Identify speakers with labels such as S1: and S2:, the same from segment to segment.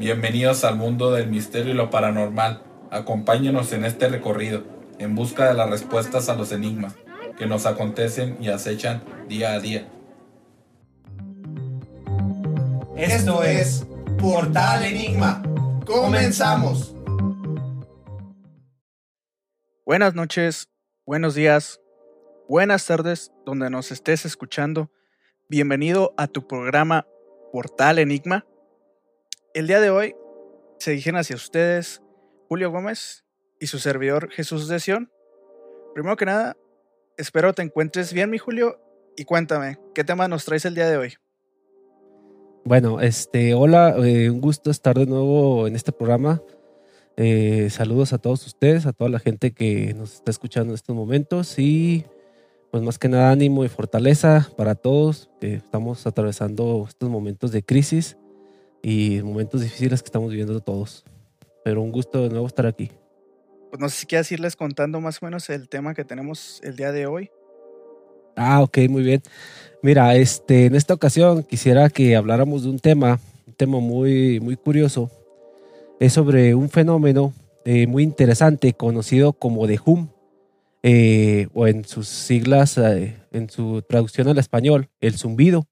S1: Bienvenidos al mundo del misterio y lo paranormal. Acompáñenos en este recorrido, en busca de las respuestas a los enigmas que nos acontecen y acechan día a día.
S2: Esto es Portal Enigma. Comenzamos.
S3: Buenas noches, buenos días, buenas tardes, donde nos estés escuchando. Bienvenido a tu programa Portal Enigma. El día de hoy se dirigen hacia ustedes Julio Gómez y su servidor Jesús de Sion. Primero que nada, espero te encuentres bien, mi Julio, y cuéntame, ¿qué tema nos traes el día de hoy?
S4: Bueno, este, hola, eh, un gusto estar de nuevo en este programa. Eh, saludos a todos ustedes, a toda la gente que nos está escuchando en estos momentos y pues más que nada ánimo y fortaleza para todos que estamos atravesando estos momentos de crisis y momentos difíciles que estamos viviendo todos. Pero un gusto de nuevo estar aquí.
S3: Pues no sé si quieres irles contando más o menos el tema que tenemos el día de hoy.
S4: Ah, ok, muy bien. Mira, este, en esta ocasión quisiera que habláramos de un tema, un tema muy, muy curioso. Es sobre un fenómeno eh, muy interesante conocido como The Hum, eh, o en sus siglas, eh, en su traducción al español, el zumbido.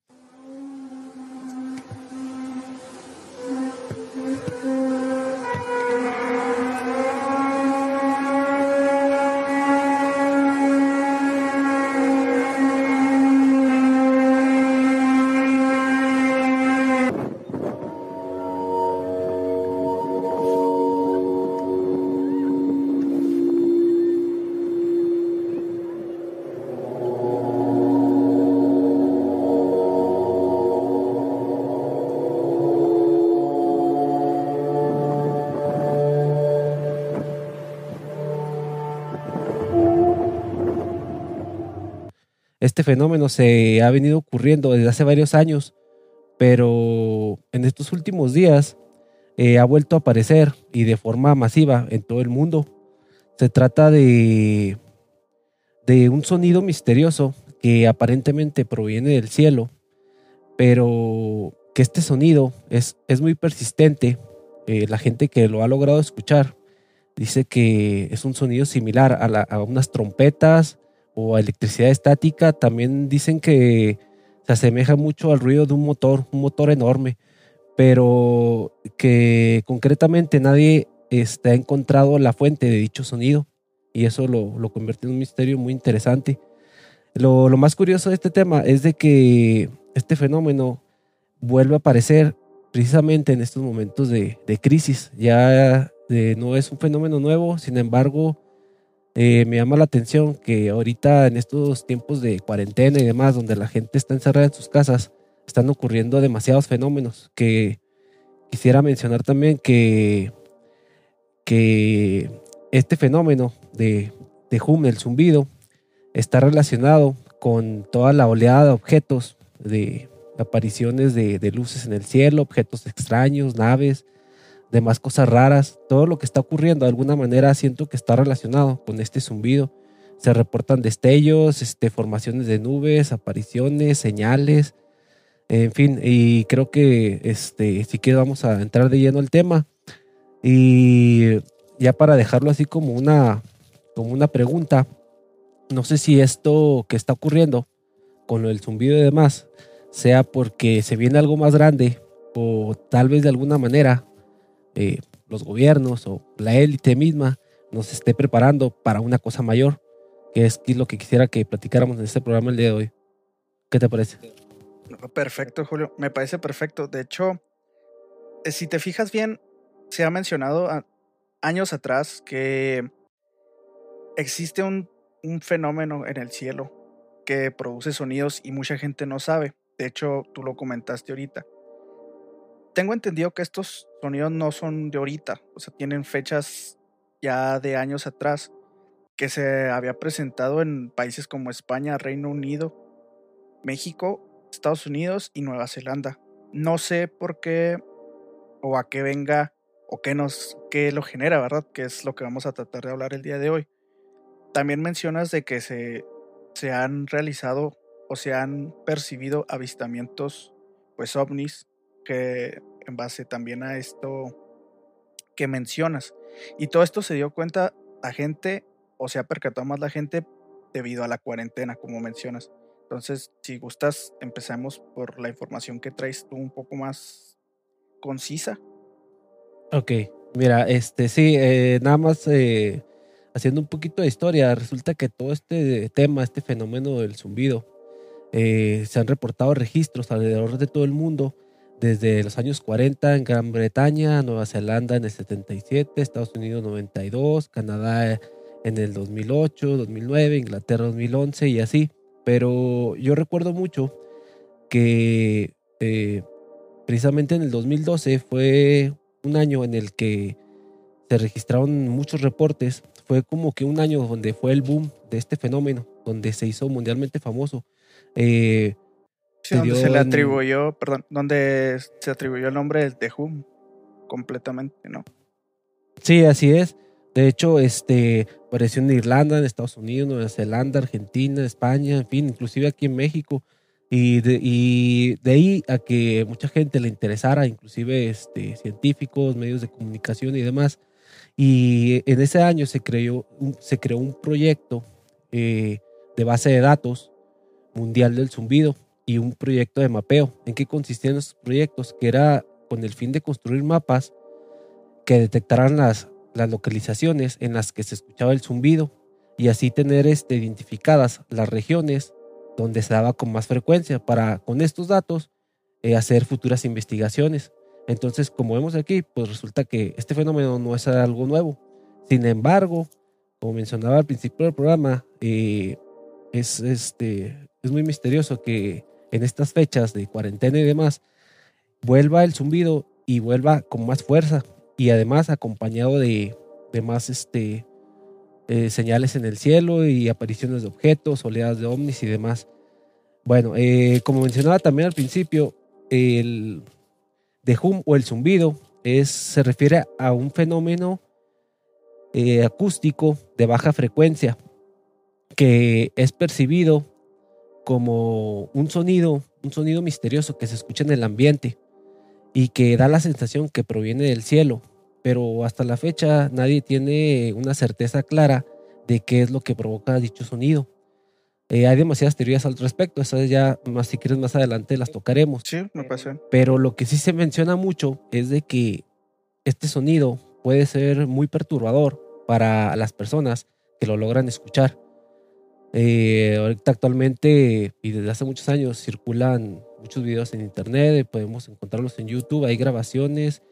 S4: Este fenómeno se ha venido ocurriendo desde hace varios años, pero en estos últimos días eh, ha vuelto a aparecer y de forma masiva en todo el mundo. Se trata de, de un sonido misterioso que aparentemente proviene del cielo, pero que este sonido es, es muy persistente. Eh, la gente que lo ha logrado escuchar dice que es un sonido similar a, a unas trompetas, o electricidad estática, también dicen que se asemeja mucho al ruido de un motor, un motor enorme, pero que concretamente nadie este, ha encontrado la fuente de dicho sonido y eso lo, lo convierte en un misterio muy interesante. Lo, lo, más curioso de este tema es de que este fenómeno vuelve a aparecer precisamente en estos momentos de, crisis. Ya de, no es un fenómeno nuevo, sin embargo, eh, me llama la atención que ahorita en estos tiempos de cuarentena y demás, donde la gente está encerrada en sus casas, están ocurriendo demasiados fenómenos que quisiera mencionar también que, que este fenómeno de, de el zumbido, está relacionado con toda la oleada de objetos, de apariciones de luces en el cielo, objetos extraños, naves, demás cosas raras, todo lo que está ocurriendo de alguna manera siento que está relacionado con este zumbido. Se reportan destellos, este, formaciones de nubes, apariciones, señales, en fin, y creo que este, si quieres vamos a entrar de lleno al tema. Y ya para dejarlo así como una, como una pregunta, no sé si esto que está ocurriendo con el zumbido y demás sea porque se viene algo más grande o tal vez de alguna manera eh, los gobiernos o la élite misma nos esté preparando para una cosa mayor, que es, lo que quisiera que platicáramos en este programa el día de hoy. ¿Qué te parece?
S3: Perfecto, Julio. Me parece perfecto. De hecho, eh, si te fijas bien, se ha mencionado años atrás que existe un, un fenómeno en el cielo que produce sonidos y mucha gente no sabe. De hecho, tú lo comentaste ahorita tengo entendido que estos sonidos no son de ahorita, o sea, tienen fechas ya de años atrás que se había presentado en países como España, Reino Unido, México, Estados Unidos y Nueva Zelanda. No sé por qué o a qué venga o qué nos qué lo genera, ¿verdad? Que es lo que vamos a tratar de hablar el día de hoy. También mencionas de que se, se han realizado o se han percibido avistamientos pues ovnis que en base también a esto que mencionas. Y todo esto se dio cuenta la gente, o se ha percatado más la gente debido a la cuarentena, como mencionas. Entonces, si gustas, empecemos por la información que traes tú un poco más concisa.
S4: Ok, mira, este sí, eh, nada más eh, haciendo un poquito de historia, resulta que todo este tema, este fenómeno del zumbido, eh, se han reportado registros alrededor de todo el mundo, desde los años 40 en Gran Bretaña, Nueva Zelanda en el 77, Estados Unidos 92, Canadá en el 2008, 2009, Inglaterra 2011 y así. Pero yo recuerdo mucho que eh, precisamente en el 2012 fue un año en el que se registraron muchos reportes. Fue como que un año donde fue el boom de este fenómeno, donde se hizo mundialmente famoso. Eh,
S3: donde se le atribuyó, perdón, donde se atribuyó el nombre de Who completamente, ¿no?
S4: Sí, así es. De hecho, este apareció en Irlanda, en Estados Unidos, Nueva Zelanda, Argentina, España, en fin, inclusive aquí en México. Y de, y de ahí a que mucha gente le interesara, inclusive este, científicos, medios de comunicación y demás. Y en ese año se creó un, se creó un proyecto eh, de base de datos mundial del zumbido y un proyecto de mapeo. ¿En qué consistían esos proyectos? Que era con el fin de construir mapas que detectaran las, las localizaciones en las que se escuchaba el zumbido y así tener este, identificadas las regiones donde se daba con más frecuencia para con estos datos eh, hacer futuras investigaciones. Entonces, como vemos aquí, pues resulta que este fenómeno no es algo nuevo. Sin embargo, como mencionaba al principio del programa, eh, es, este, es muy misterioso que en estas fechas de cuarentena y demás, vuelva el zumbido y vuelva con más fuerza y además acompañado de, de más este, eh, señales en el cielo y apariciones de objetos, oleadas de ovnis y demás. Bueno, eh, como mencionaba también al principio, el de hum o el zumbido es, se refiere a un fenómeno eh, acústico de baja frecuencia que es percibido como un sonido, un sonido misterioso que se escucha en el ambiente y que da la sensación que proviene del cielo, pero hasta la fecha nadie tiene una certeza clara de qué es lo que provoca dicho sonido. Eh, hay demasiadas teorías al respecto, esas ya más si quieres más adelante las tocaremos.
S3: Sí, me pasó.
S4: Pero lo que sí se menciona mucho es de que este sonido puede ser muy perturbador para las personas que lo logran escuchar. Eh, ahorita actualmente y desde hace muchos años circulan muchos videos en internet, eh, podemos encontrarlos en YouTube, hay grabaciones,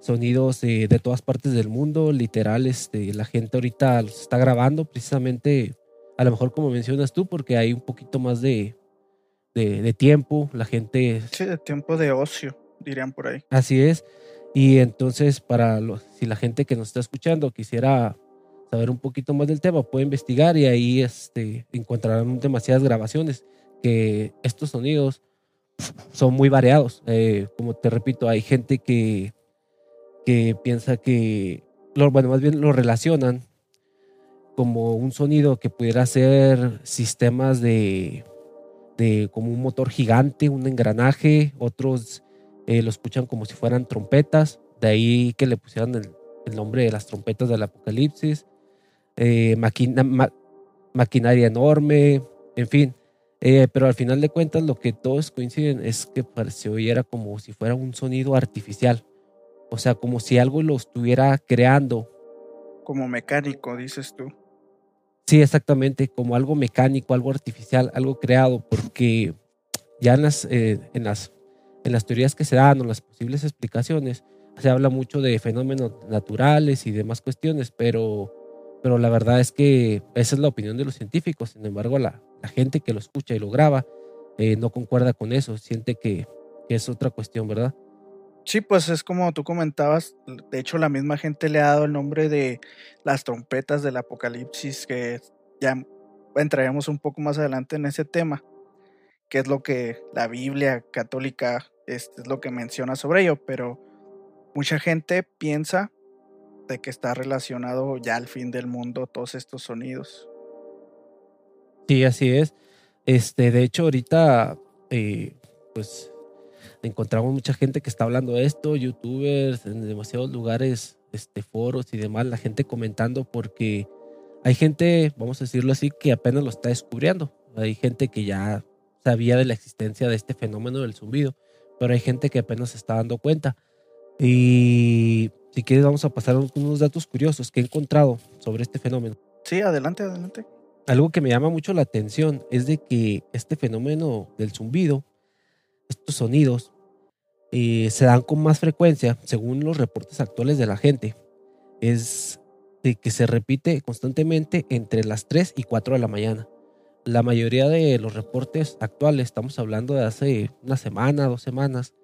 S4: sonidos de todas partes del mundo, literal, este, la gente ahorita los está grabando precisamente, a lo mejor como mencionas tú, porque hay un poquito más de, de, tiempo, la gente...
S3: Sí, de tiempo de ocio, dirían por ahí.
S4: Así es, y entonces para los, si la gente que nos está escuchando quisiera saber un poquito más del tema, puede investigar y ahí este, encontrarán demasiadas grabaciones que estos sonidos son muy variados. Eh, como te repito, hay gente que, que piensa que, bueno, más bien lo relacionan como un sonido que pudiera ser sistemas de, de como un motor gigante, un engranaje, otros eh, lo escuchan como si fueran trompetas, de ahí que le pusieran el nombre de las trompetas del apocalipsis. Eh, maquinaria enorme, en fin. Eh, pero al final de cuentas lo que todos coinciden es que se oyera como si fuera un sonido artificial. O sea, como si algo lo estuviera creando.
S3: Como mecánico, dices tú.
S4: Sí, exactamente, como algo mecánico, algo artificial, algo creado, porque ya en las, eh, en las, en las teorías que se dan o las posibles explicaciones, se habla mucho de fenómenos naturales y demás cuestiones, pero pero la verdad es que esa es la opinión de los científicos. Sin embargo, la, gente que lo escucha y lo graba eh, no concuerda con eso, siente que, es otra cuestión, ¿verdad?
S3: Sí, pues es como tú comentabas, de hecho la misma gente le ha dado el nombre de las trompetas del apocalipsis, que ya entraremos un poco más adelante en ese tema, que es lo que la Biblia católica es, es lo que menciona sobre ello, pero mucha gente piensa de que está relacionado ya al fin del mundo todos estos sonidos.
S4: Sí, así es. Este, de hecho, ahorita, eh, pues, encontramos mucha gente que está hablando de esto, youtubers, en demasiados lugares, este, foros y demás, la gente comentando porque hay gente, vamos a decirlo así, que apenas lo está descubriendo. Hay gente que ya sabía de la existencia de este fenómeno del zumbido, pero hay gente que apenas se está dando cuenta. Y si quieres vamos a pasar unos datos curiosos que he encontrado sobre este fenómeno.
S3: Sí, adelante, adelante.
S4: Algo que me llama mucho la atención es de que este fenómeno del zumbido, estos sonidos, eh, se dan con más frecuencia, según los reportes actuales de la gente. Es de que se repite constantemente entre las 3 y 4 de la mañana. La mayoría de los reportes actuales, estamos hablando de hace una semana, dos semanas,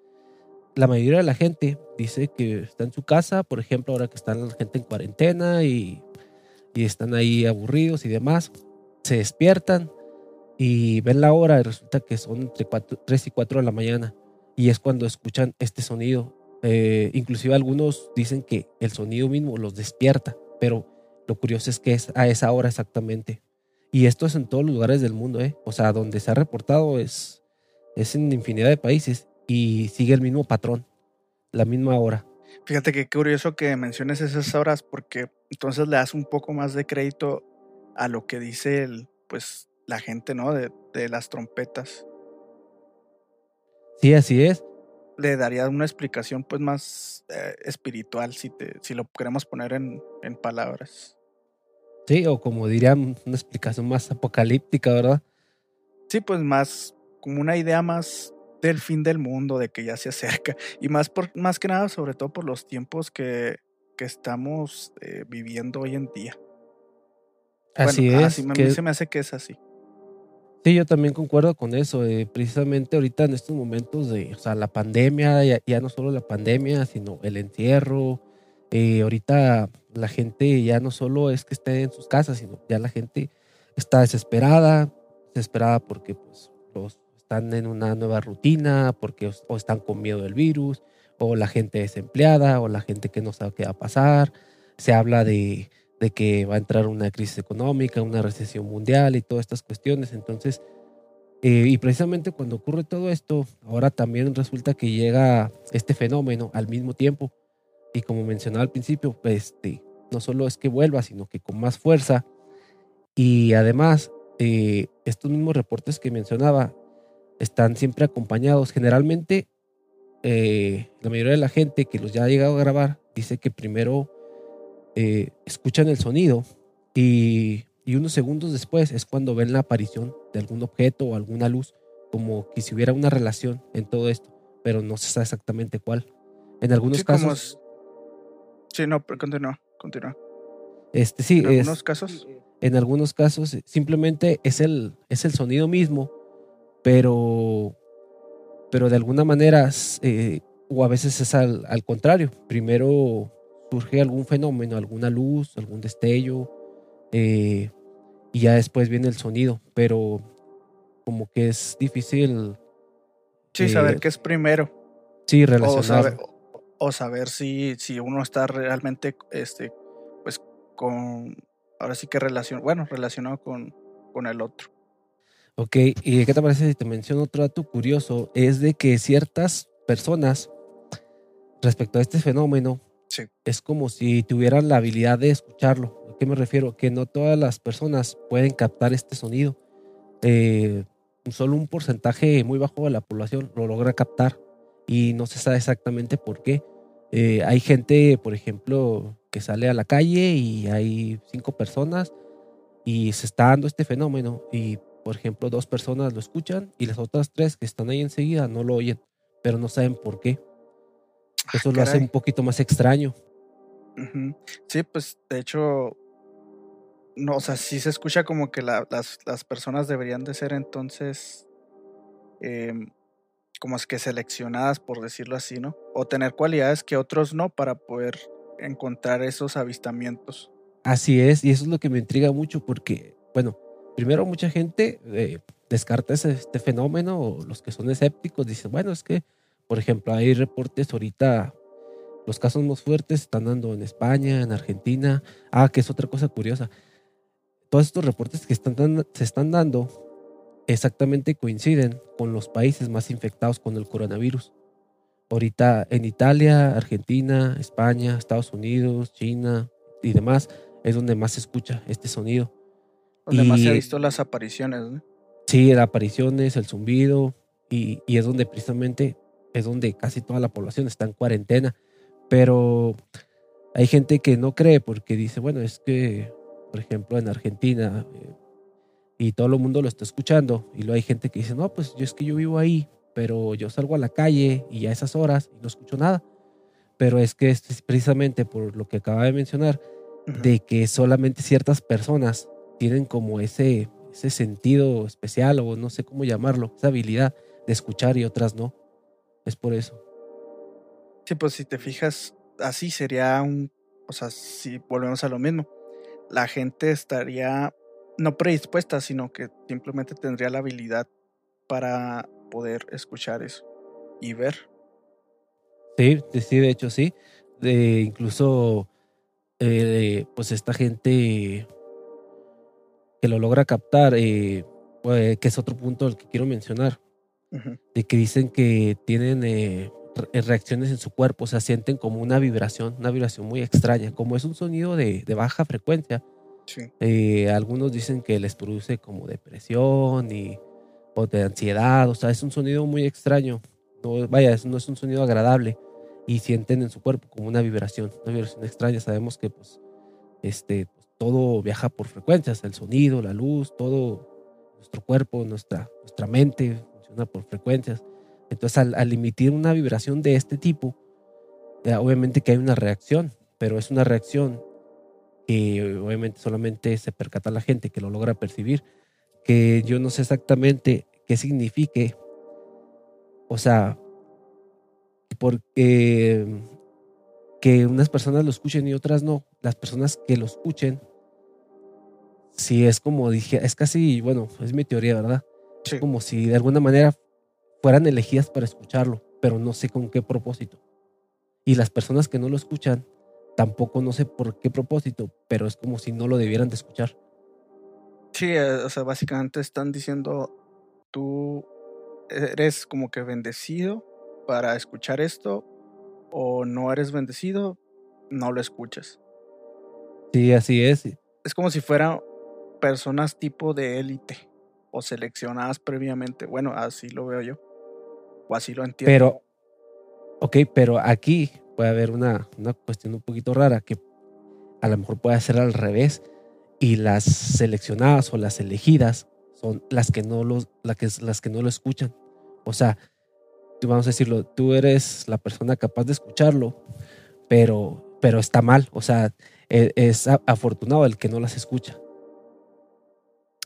S4: la mayoría de la gente dice que está en su casa, por ejemplo, ahora que están la gente en cuarentena y, y están ahí aburridos y demás, se despiertan y ven la hora y resulta que son entre 3 y 4 de la mañana y es cuando escuchan este sonido. Eh, inclusive algunos dicen que el sonido mismo los despierta, pero lo curioso es que es a esa hora exactamente. Y esto es en todos los lugares del mundo, ¿eh? O sea, donde se ha reportado es, es en infinidad de países y sigue el mismo patrón, la misma hora.
S3: Fíjate que curioso que menciones esas horas porque entonces le das un poco más de crédito a lo que dice el, pues, la gente, ¿no? De, de las trompetas.
S4: Sí, así es.
S3: Le daría una explicación pues más eh, espiritual si, te, si lo queremos poner en, en palabras.
S4: Sí, o como dirían, una explicación más apocalíptica, ¿verdad?
S3: Sí, pues más, como una idea más del fin del mundo, de que ya se acerca. Y más, por, más que nada, sobre todo por los tiempos que, que estamos eh, viviendo hoy en día.
S4: Así
S3: bueno,
S4: es.
S3: Así me,
S4: que-
S3: se me hace que es así.
S4: Sí, yo también concuerdo con eso. eh, precisamente ahorita en estos momentos de, o sea, la pandemia, ya, ya no solo la pandemia, sino el encierro. eh, ahorita la gente ya no solo es que esté en sus casas, sino ya la gente está desesperada, desesperada porque pues los están en una nueva rutina, porque o están con miedo del virus, o la gente desempleada, o la gente que no sabe qué va a pasar. Se habla de, de que va a entrar una crisis económica, una recesión mundial y todas estas cuestiones. Entonces, eh, y precisamente cuando ocurre todo esto, ahora también resulta que llega este fenómeno al mismo tiempo. Y como mencionaba al principio, pues, este, no solo es que vuelva, sino que con más fuerza. Y además, eh, estos mismos reportes que mencionaba están siempre acompañados. Generalmente, eh, la mayoría de la gente que los ya ha llegado a grabar dice que primero eh, escuchan el sonido y, y unos segundos después es cuando ven la aparición de algún objeto o alguna luz, como que si hubiera una relación en todo esto, pero no se sabe exactamente cuál. En algunos
S3: Sí,
S4: casos,
S3: Sí, no, pero continúa, continúa.
S4: este sí,
S3: En
S4: es-
S3: algunos casos.
S4: en algunos casos simplemente es el, es el sonido mismo, pero, pero de alguna manera, eh, o a veces es al, al contrario, primero surge algún fenómeno, alguna luz, algún destello, eh, y ya después viene el sonido, pero como que es difícil,
S3: Sí,
S4: eh,
S3: saber qué es primero.
S4: sí,
S3: saber, o- o saber si, si uno está realmente, este, pues, con, ahora sí que relación, bueno, relacionado con, con el otro.
S4: Ok, ¿y qué te parece si te menciono otro dato curioso? Es de que ciertas personas, respecto a este fenómeno,
S3: Sí.
S4: es como si tuvieran la habilidad de escucharlo. ¿A qué me refiero? Que no todas las personas pueden captar este sonido. Eh, solo un porcentaje muy bajo de la población lo logra captar y no se sabe exactamente por qué. Eh, hay gente, por ejemplo, que sale a la calle y hay cinco personas y se está dando este fenómeno y, por ejemplo, dos personas lo escuchan y las otras tres que están ahí enseguida no lo oyen, pero no saben por qué. Eso lo hace un poquito más extraño.
S3: Sí, pues, de hecho, no, o sea, sí se escucha como que la- las, las personas deberían de ser entonces, em, como es que seleccionadas, por decirlo así, ¿no? O tener cualidades que otros no para poder encontrar esos avistamientos.
S4: Así es, y eso es lo que me intriga mucho porque, bueno, primero mucha gente eh, descarta ese- este fenómeno, o los que son escépticos dicen, bueno, es que, por ejemplo, hay reportes ahorita, los casos más fuertes están dando en España, en Argentina, ah, que es otra cosa curiosa, todos estos reportes que están se están dando exactamente coinciden con los países más infectados con el coronavirus. Ahorita en Italia, Argentina, España, Estados Unidos, China y demás es donde más se escucha este sonido.
S3: Donde más se ha
S4: Y-
S3: visto las apariciones, ¿no?
S4: Sí, las apariciones, el zumbido, y, y es donde precisamente es donde casi toda la población está en cuarentena. Pero hay gente que no cree porque dice, bueno, es que, por ejemplo, en Argentina, eh, y todo el mundo lo está escuchando, y luego hay gente que dice, no, pues yo es que yo vivo ahí, pero yo salgo a la calle y a esas horas y no escucho nada. Pero es que es precisamente por lo que acaba de mencionar, de que solamente ciertas personas tienen como ese, ese sentido especial o no sé cómo llamarlo, esa habilidad de escuchar y otras no. Es por eso.
S3: Sí, pues si te fijas, así sería un, o sea, si volvemos a lo mismo, la gente estaría no predispuesta, sino que simplemente tendría la habilidad para poder escuchar eso y ver.
S4: Sí, sí, de hecho sí. De, incluso, eh, pues esta gente que lo logra captar, eh, pues, que es otro punto del que quiero mencionar,
S3: Ujú.
S4: de que dicen que tienen eh, re- reacciones en su cuerpo, o sea, sienten como una vibración, una vibración muy extraña, como es un sonido de, de baja frecuencia.
S3: Sí.
S4: eh, algunos dicen que les produce como depresión y, o de ansiedad, o sea, es un sonido muy extraño. No, vaya, no es un sonido agradable y sienten en su cuerpo como una vibración, una vibración extraña. Sabemos que pues, este, todo viaja por frecuencias, el sonido, la luz, todo nuestro cuerpo, nuestra, nuestra mente funciona por frecuencias. Entonces, al, al emitir una vibración de este tipo, eh, obviamente que hay una reacción, pero es una reacción que obviamente solamente se percata la gente que lo logra percibir, que yo no sé exactamente qué signifique, o sea, porque que unas personas lo escuchen y otras no, las personas que lo escuchen, si es como dije, es casi, bueno, es mi teoría, ¿verdad?
S3: Sí.
S4: Como si de alguna manera fueran elegidas para escucharlo, pero no sé con qué propósito. Y las personas que no lo escuchan, tampoco no sé por qué propósito, pero es como si no lo debieran de escuchar.
S3: Sí, eh, o sea, básicamente están diciendo, tú eres como que bendecido para escuchar esto o no eres bendecido, no lo escuchas.
S4: Sí, así es.
S3: Es como si fueran personas tipo de élite o seleccionadas previamente. Bueno, así lo veo yo. O así lo entiendo.
S4: Pero, ok, pero aquí puede haber una, una cuestión un poquito rara que a lo mejor puede ser al revés y las seleccionadas o las elegidas son las que no los, que, las que no lo escuchan. O sea, tú vamos a decirlo, tú eres la persona capaz de escucharlo, pero, pero está mal. O sea, e- es, afortunado el que no las escucha.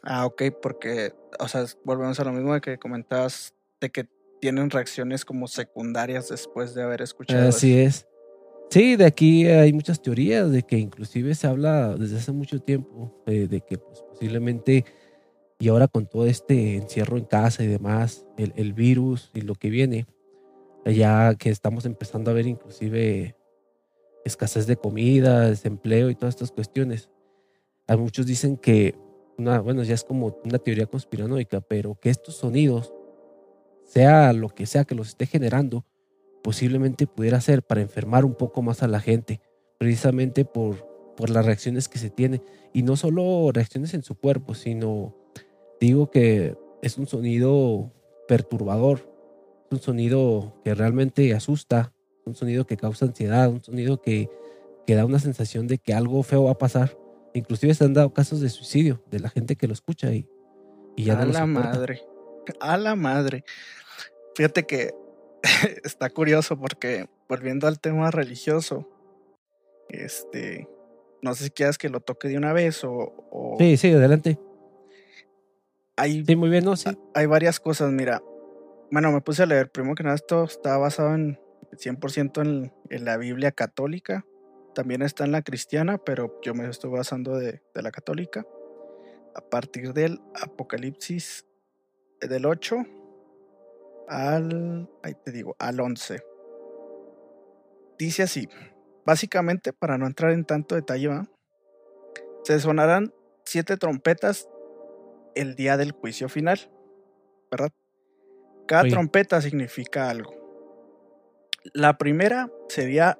S3: Ah, ok, porque, o sea, volvemos a lo mismo de que comentabas de que tienen reacciones como secundarias después de haber escuchado.
S4: Así
S3: eso.
S4: es. Sí, de aquí hay muchas teorías de que inclusive se habla desde hace mucho tiempo eh, de que pues, posiblemente y ahora con todo este encierro en casa y demás, el, el virus y lo que viene, ya que estamos empezando a ver inclusive escasez de comida, desempleo y todas estas cuestiones. A muchos dicen que, una, bueno, ya es como una teoría conspiranoica, pero que estos sonidos, sea lo que sea que los esté generando, posiblemente pudiera ser para enfermar un poco más a la gente, precisamente por, por las reacciones que se tiene. Y no solo reacciones en su cuerpo, sino digo que es un sonido perturbador, es un sonido que realmente asusta, un sonido que causa ansiedad, un sonido que, que da una sensación de que algo feo va a pasar. Inclusive se han dado casos de suicidio de la gente que lo escucha y, y ya
S3: a
S4: no lo
S3: la
S4: soporta.
S3: madre. A la madre. Fíjate que está curioso porque volviendo al tema religioso, este, no sé si quieras que lo toque de una vez o, o
S4: Sí, sí, adelante.
S3: hay,
S4: Sí, muy bien, ¿no? Sí.
S3: hay varias cosas. Mira, bueno, me puse a leer. Primero que nada, esto está basado en 100% en, en la Biblia católica. También está en la cristiana, pero yo me estoy basando de, de la católica. A partir del Apocalipsis eh, del 8 al, ahí te digo, al 11. Dice así, básicamente, para no entrar en tanto detalle, ¿va? se sonarán siete trompetas el día del juicio final, ¿verdad? Cada
S4: Oye.
S3: trompeta significa algo. La primera sería,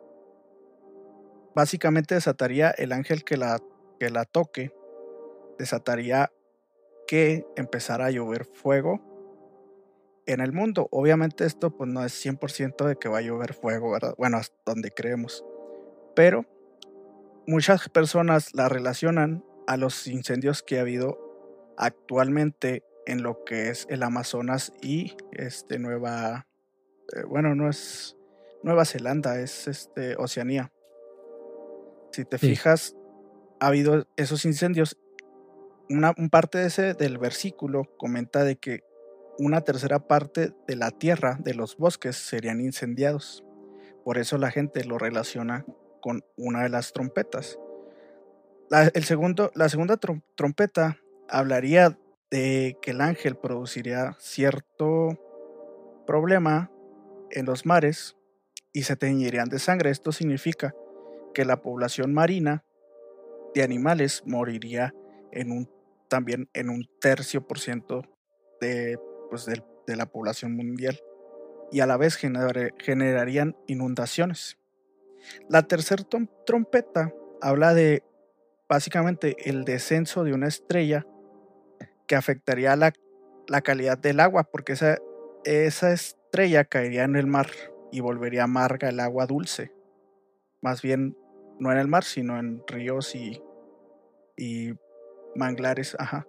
S3: básicamente desataría el ángel que la, que la toque, desataría que empezara a llover fuego en el mundo. Obviamente esto pues no es 100% de que va a llover fuego, ¿verdad? Bueno, hasta donde creemos. Pero muchas personas la relacionan a los incendios que ha habido actualmente en lo que es el Amazonas y este Nueva eh, bueno, no es Nueva Zelanda, es este Oceanía. Si te fijas, ha habido esos incendios. Una parte de ese del versículo comenta de que una tercera parte de la tierra, de los bosques, serían incendiados. Por eso la gente lo relaciona con una de las trompetas. La, el segundo, la segunda trompeta hablaría de que el ángel produciría cierto problema en los mares y se teñirían de sangre. Esto significa que la población marina de animales moriría en un, también en un tercio por ciento de, pues, de, la población mundial y a la vez generarían inundaciones. La tercera trompeta habla de básicamente el descenso de una estrella que afectaría la, la calidad del agua, porque esa, esa estrella caería en el mar y volvería amarga el agua dulce. Más bien, no en el mar, sino en ríos y, y manglares, ajá.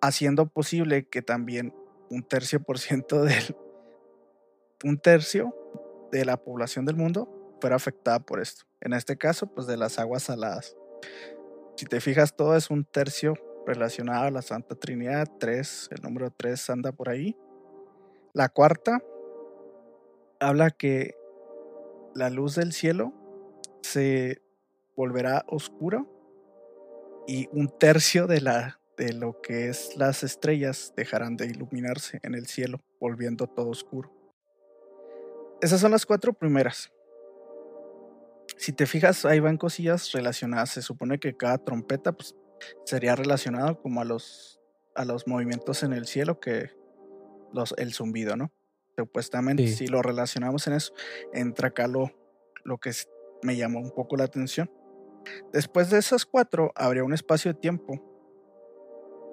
S3: Haciendo posible que también un tercio por ciento del. un tercio de la población del mundo fuera afectada por esto. En este caso, pues de las aguas saladas. Si te fijas, todo es un tercio relacionado a la Santa Trinidad. Tres, el número tres anda por ahí. La cuarta habla que la luz del cielo se volverá oscuro y un tercio de la de lo que es las estrellas dejarán de iluminarse en el cielo, volviendo todo oscuro. Esas son las cuatro primeras. Si te fijas, ahí van cosillas relacionadas. Se supone que cada trompeta pues, sería relacionado como a los, a los movimientos en el cielo que los, el zumbido, ¿no? Supuestamente, si lo relacionamos en eso, entra acá lo, lo que me llamó un poco la atención. Después de esas cuatro, habría un espacio de tiempo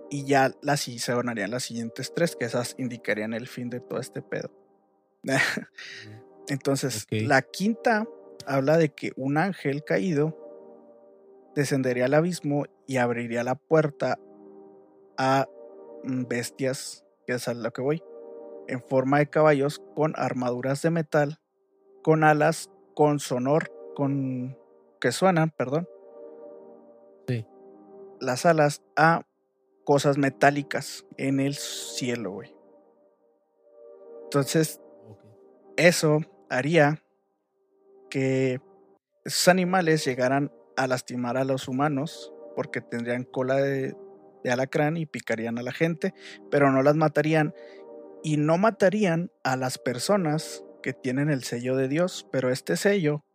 S3: y ya las se donarían las siguientes tres, que esas indicarían el fin de todo este pedo. Entonces, la quinta habla de que un ángel caído descendería al abismo y abriría la puerta a mm, bestias, que es a lo que voy, en forma de caballos con armaduras de metal, con alas, con sonor, con que suenan, perdón.
S4: Sí.
S3: Las alas a cosas metálicas en el cielo, güey. Entonces, eso haría que esos animales llegaran a lastimar a los humanos porque tendrían cola de, alacrán y picarían a la gente, pero no las matarían y no matarían a las personas que tienen el sello de Dios, pero este sello,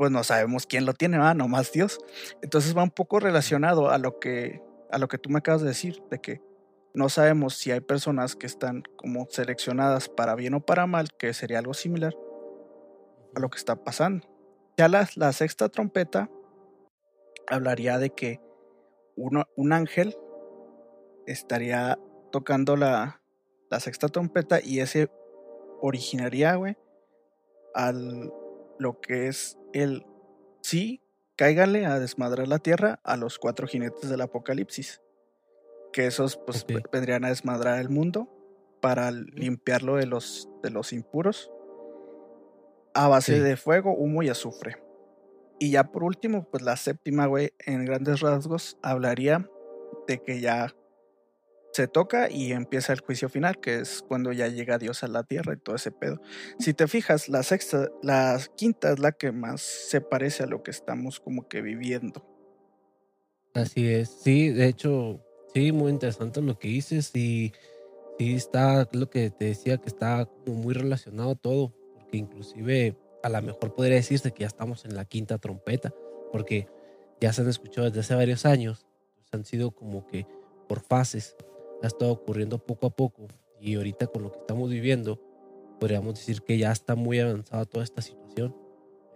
S3: pues no sabemos quién lo tiene, ¿va? más Dios. Entonces va un poco relacionado a lo que a lo que tú me acabas de decir, de que no sabemos si hay personas que están como seleccionadas para bien o para mal, que sería algo similar a lo que está pasando. Ya la, la sexta trompeta hablaría de que uno, un ángel estaría tocando la, la sexta trompeta y ese originaría, güey, al lo que es el sí, cáigale a desmadrar la tierra a los cuatro jinetes del apocalipsis. Que esos pues vendrían a desmadrar el mundo para limpiarlo de los, de los impuros a base de fuego, humo y azufre. Y ya por último, pues la séptima, güey, en grandes rasgos, hablaría de que ya se toca y empieza el juicio final, que es cuando ya llega Dios a la tierra y todo ese pedo. Si te fijas, la sexta, la quinta es la que más se parece a lo que estamos como que viviendo.
S4: Así es, sí, de hecho, sí, muy interesante lo que dices y sí está lo que te decía que está como muy relacionado todo, porque inclusive a lo mejor podría decirse que ya estamos en la quinta trompeta, porque ya se han escuchado desde hace varios años, pues han sido como que por fases, ha estado ocurriendo poco a poco y ahorita con lo que estamos viviendo, podríamos decir que ya está muy avanzada toda esta situación.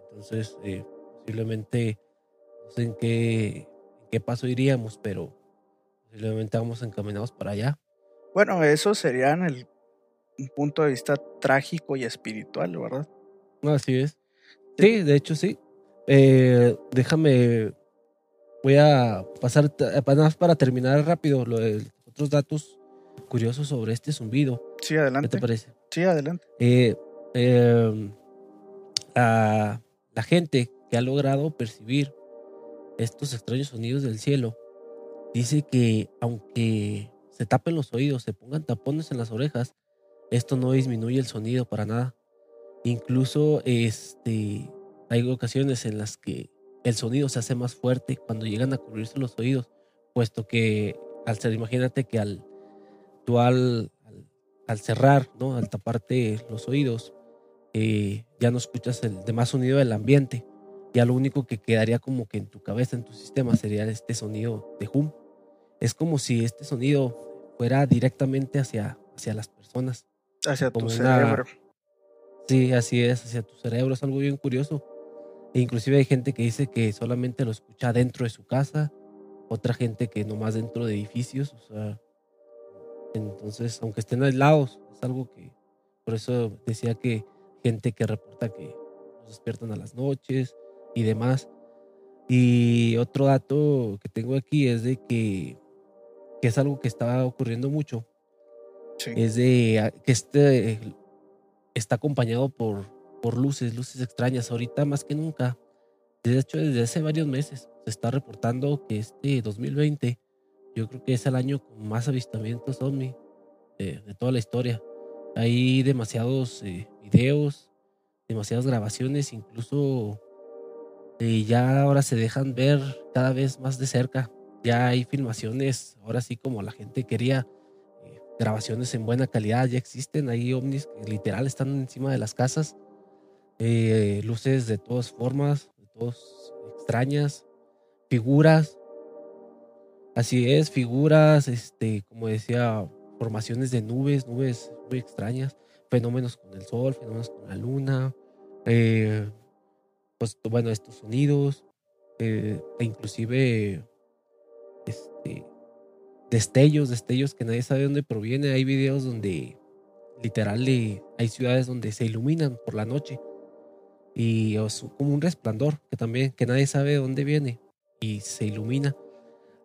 S4: Entonces, eh, posiblemente, no sé en qué, en qué paso iríamos, pero posiblemente vamos encaminados para allá.
S3: Bueno, eso sería en el un punto de vista trágico y espiritual, ¿verdad?
S4: Así es. Sí, de hecho sí. Eh, déjame, voy a pasar, más para terminar rápido, lo de otros datos curiosos sobre este zumbido.
S3: Sí, adelante.
S4: ¿Qué te parece?
S3: Sí, adelante.
S4: Eh, eh, a la gente que ha logrado percibir estos extraños sonidos del cielo dice que aunque se tapen los oídos, se pongan tapones en las orejas, esto no disminuye el sonido para nada. Incluso este, hay ocasiones en las que el sonido se hace más fuerte cuando llegan a cubrirse los oídos, puesto que al ser, imagínate que al tú al, al, cerrar, ¿no? al taparte los oídos, eh, ya no escuchas el demás sonido del ambiente. Ya lo único que quedaría como que en tu cabeza, en tu sistema, sería este sonido de hum. Es como si este sonido fuera directamente hacia, hacia las personas.
S3: Hacia tu cerebro.
S4: Sí, así es, hacia tu cerebro. Es algo bien curioso. E inclusive hay gente que dice que solamente lo escucha dentro de su casa, otra gente que nomás dentro de edificios. O sea, entonces, aunque estén aislados, es algo que, por eso decía que gente que reporta que nos despiertan a las noches y demás. Y otro dato que tengo aquí es de que, que es algo que está ocurriendo mucho. Es de que este está acompañado por, por luces, luces extrañas. Ahorita más que nunca, de hecho desde hace varios meses, se está reportando que este 2020 yo creo que es el año con más avistamientos ovni de, toda la historia. Hay demasiados eh, videos, demasiadas grabaciones, incluso eh, ya ahora se dejan ver cada vez más de cerca. Ya hay filmaciones, ahora sí como la gente quería, eh, grabaciones en buena calidad, ya existen, hay ovnis que literal están encima de las casas, luces de todas formas, de todas extrañas, figuras, Así es, figuras, este, como decía, formaciones de nubes, nubes muy extrañas, fenómenos con el sol, fenómenos con la luna, eh, pues bueno, estos sonidos, eh, e inclusive este, destellos, destellos que nadie sabe de dónde proviene. Hay videos donde literal hay ciudades donde se iluminan por la noche y es como un resplandor que también que nadie sabe de dónde viene y se ilumina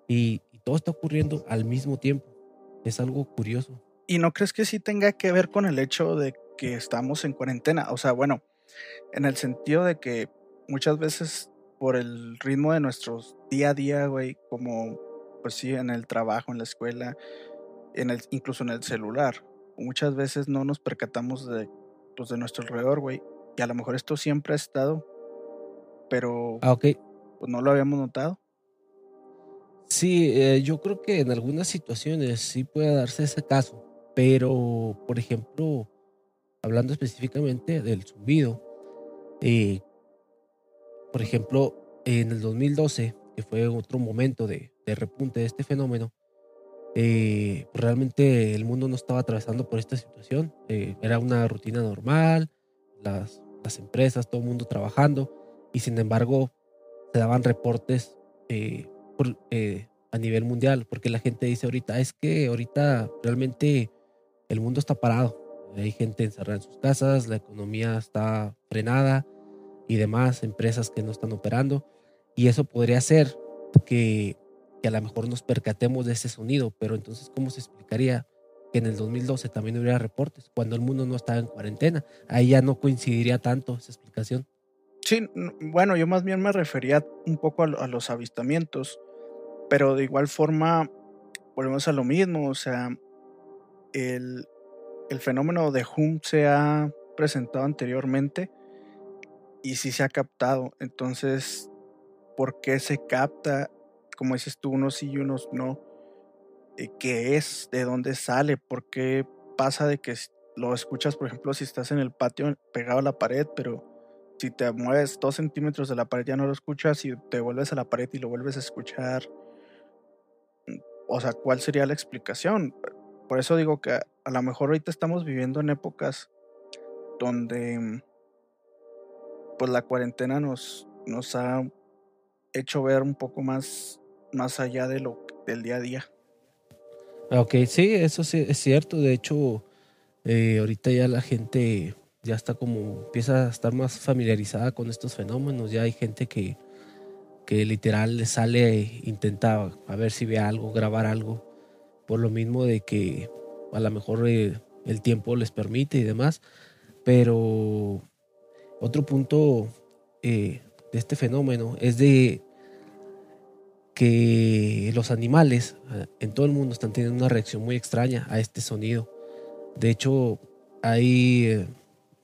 S4: y, todo está ocurriendo al mismo tiempo. Es algo curioso.
S3: ¿Y no crees que sí tenga que ver con el hecho de que estamos en cuarentena? O sea, bueno, en el sentido de que muchas veces por el ritmo de nuestros día a día, güey, como pues sí, en el trabajo, en la escuela, en el, incluso en el celular, muchas veces no nos percatamos de, pues, de nuestro alrededor, güey. Y a lo mejor esto siempre ha estado, pero
S4: ah, okay.
S3: Pues no lo habíamos notado.
S4: Sí, eh, yo creo que en algunas situaciones sí puede darse ese caso, pero por ejemplo, hablando específicamente del zumbido, eh, por ejemplo, en el 2012, que fue otro momento de, repunte de este fenómeno, eh, realmente el mundo no estaba atravesando por esta situación, era una rutina normal, las, las, empresas, todo el mundo trabajando, y sin embargo se daban reportes eh, a nivel mundial, porque la gente dice ahorita, es que ahorita realmente el mundo está parado, hay gente encerrada en sus casas, la economía está frenada y demás, empresas que no están operando, y eso podría hacer que, que a lo mejor nos percatemos de ese sonido, pero entonces, ¿cómo se explicaría que en el 2012 también hubiera reportes, cuando el mundo no estaba en cuarentena? Ahí ya no coincidiría tanto esa explicación.
S3: Sí, bueno, yo más bien me refería un poco a los avistamientos pero de igual forma, volvemos a lo mismo, o sea, el, fenómeno de Hum se ha presentado anteriormente y sí se ha captado. Entonces, ¿por qué se capta? Como dices tú, unos sí y unos no. Eh, ¿Qué es? ¿De dónde sale? ¿Por qué pasa de que lo escuchas, por ejemplo, si estás en el patio pegado a la pared, pero si te mueves dos centímetros de la pared ya no lo escuchas y te vuelves a la pared y lo vuelves a escuchar? o sea, ¿cuál sería la explicación? Por eso digo que a lo mejor ahorita estamos viviendo en épocas donde pues la cuarentena nos, nos ha hecho ver un poco más, más allá de lo del día a día.
S4: Ok, sí, eso sí es cierto. De hecho, eh, ahorita ya la gente ya está como, empieza a estar más familiarizada con estos fenómenos. Ya hay gente que, que literal le sale, intenta a ver si ve algo, grabar algo, por lo mismo de que a lo mejor eh, el tiempo les permite y demás. Pero otro punto eh, de este fenómeno es de que los animales eh, en todo el mundo están teniendo una reacción muy extraña a este sonido. De hecho, hay eh,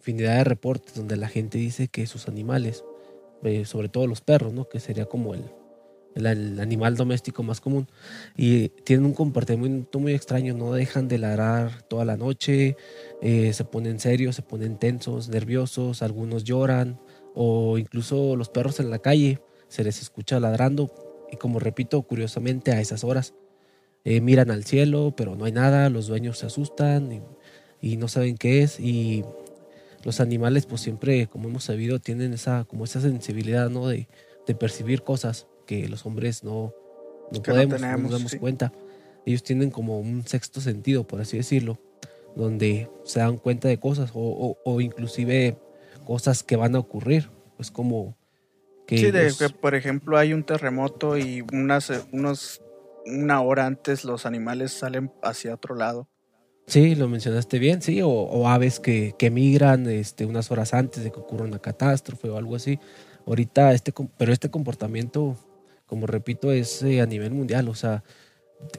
S4: infinidad de reportes donde la gente dice que sus animales, sobre todo los perros, ¿no? que sería como el, el, animal doméstico más común, y tienen un comportamiento muy extraño, no dejan de ladrar toda la noche, eh, se ponen serios, se ponen tensos, nerviosos, algunos lloran, o incluso los perros en la calle se les escucha ladrando, y como repito, curiosamente a esas horas. Eh, miran al cielo, pero no hay nada, los dueños se asustan y, y, no saben qué es, y los animales pues siempre, como hemos sabido, tienen esa, como esa sensibilidad, ¿no? De, de percibir cosas que los hombres no, no podemos, no, nos damos cuenta. Ellos tienen como un sexto sentido, por así decirlo, donde se dan cuenta de cosas o, o, inclusive cosas que van a ocurrir. Pues como
S3: que... Sí, de que por ejemplo hay un terremoto y unas, unos, una hora antes los animales salen hacia otro lado.
S4: Sí, lo mencionaste bien, sí, o, aves que, que, migran este, unas horas antes de que ocurra una catástrofe o algo así. Ahorita, este, pero este comportamiento como repito, es eh, a nivel mundial, o sea,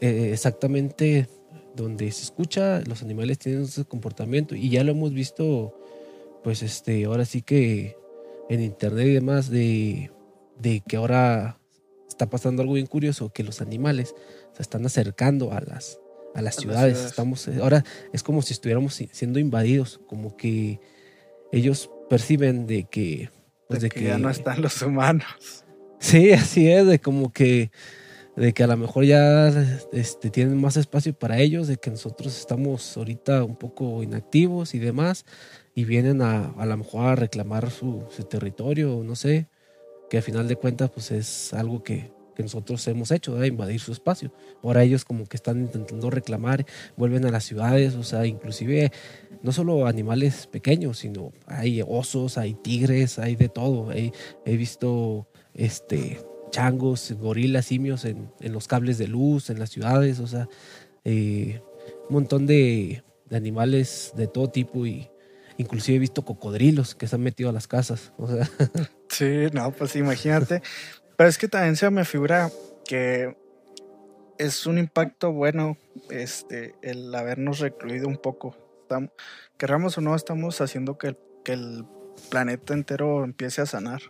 S4: eh, exactamente donde se escucha, los animales tienen ese comportamiento y ya lo hemos visto, pues este, ahora sí que en internet y demás, de, de que ahora está pasando algo bien curioso, que los animales se están acercando a las, a las ciudades. Estamos, eh, ahora es como si estuviéramos siendo invadidos, como que ellos perciben de que,
S3: pues de, que, ya no están los humanos.
S4: Sí, así es, de como que, de que a lo mejor ya este, tienen más espacio para ellos, de que nosotros estamos ahorita un poco inactivos y demás, y vienen a, a lo mejor a reclamar su, su territorio, no sé, que a final de cuentas pues es algo que, que nosotros hemos hecho, de invadir su espacio. Ahora ellos como que están intentando reclamar, vuelven a las ciudades, o sea, inclusive no solo animales pequeños, sino hay osos, hay tigres, hay de todo. He, he visto este, changos, gorilas, simios en, los cables de luz, en las ciudades, o sea, eh, un montón de, animales de todo tipo y inclusive he visto cocodrilos que se han metido a las casas. O sea.
S3: Sí, no, pues imagínate. Pero es que también se me figura que es un impacto bueno este, el habernos recluido un poco. Estamos, querramos o no, estamos haciendo que que el planeta entero empiece a sanar.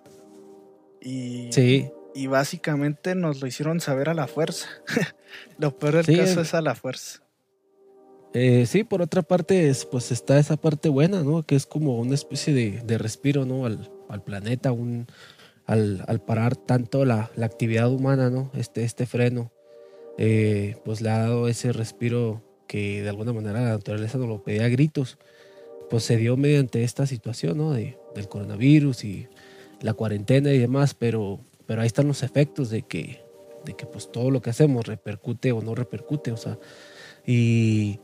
S3: Y,
S4: sí.
S3: y básicamente nos lo hicieron saber a la fuerza. lo peor del caso es a la fuerza.
S4: Eh, sí, por otra parte, pues está esa parte buena, ¿no? Que es como una especie de, respiro, ¿no? Al, planeta, un, al, parar tanto la, actividad humana, ¿no? Este, este freno, eh, pues le ha dado ese respiro que de alguna manera la naturaleza nos lo pedía a gritos. Pues se dio mediante esta situación, ¿no? De, del coronavirus y la cuarentena y demás, pero, pero ahí están los efectos de que, de que pues todo lo que hacemos repercute o no repercute, o sea, y,